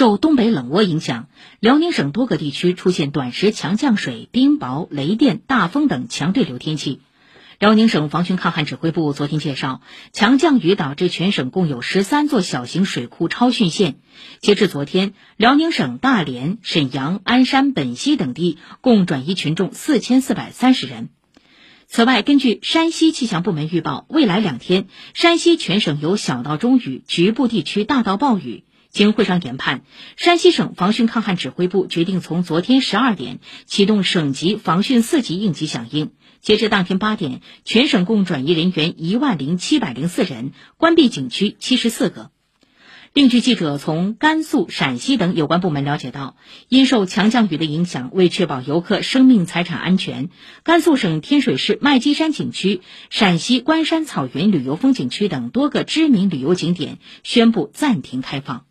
受东北冷涡影响，辽宁省多个地区出现短时强降水、冰雹、雷电、大风等强对流天气。辽宁省防汛抗旱指挥部昨天介绍，强降雨导致全省共有十三座小型水库超汛线。截至昨天，辽宁省大连、沈阳、鞍山、本溪等地共转移群众四千四百三十人。此外，根据山西气象部门预报，未来两天，山西全省有小到中雨，局部地区大到暴雨。经会商研判，山西省防汛抗旱指挥部决定从昨天十二点启动省级防汛四级应急响应。截至当天八点，全省共转移人员一万零七百零四人，关闭景区七十四个。另据记者从甘肃、陕西等有关部门了解到，因受强降雨的影响，为确保游客生命财产安全，甘肃省天水市麦积山景区、陕西关山草原旅游风景区等多个知名旅游景点宣布暂停开放。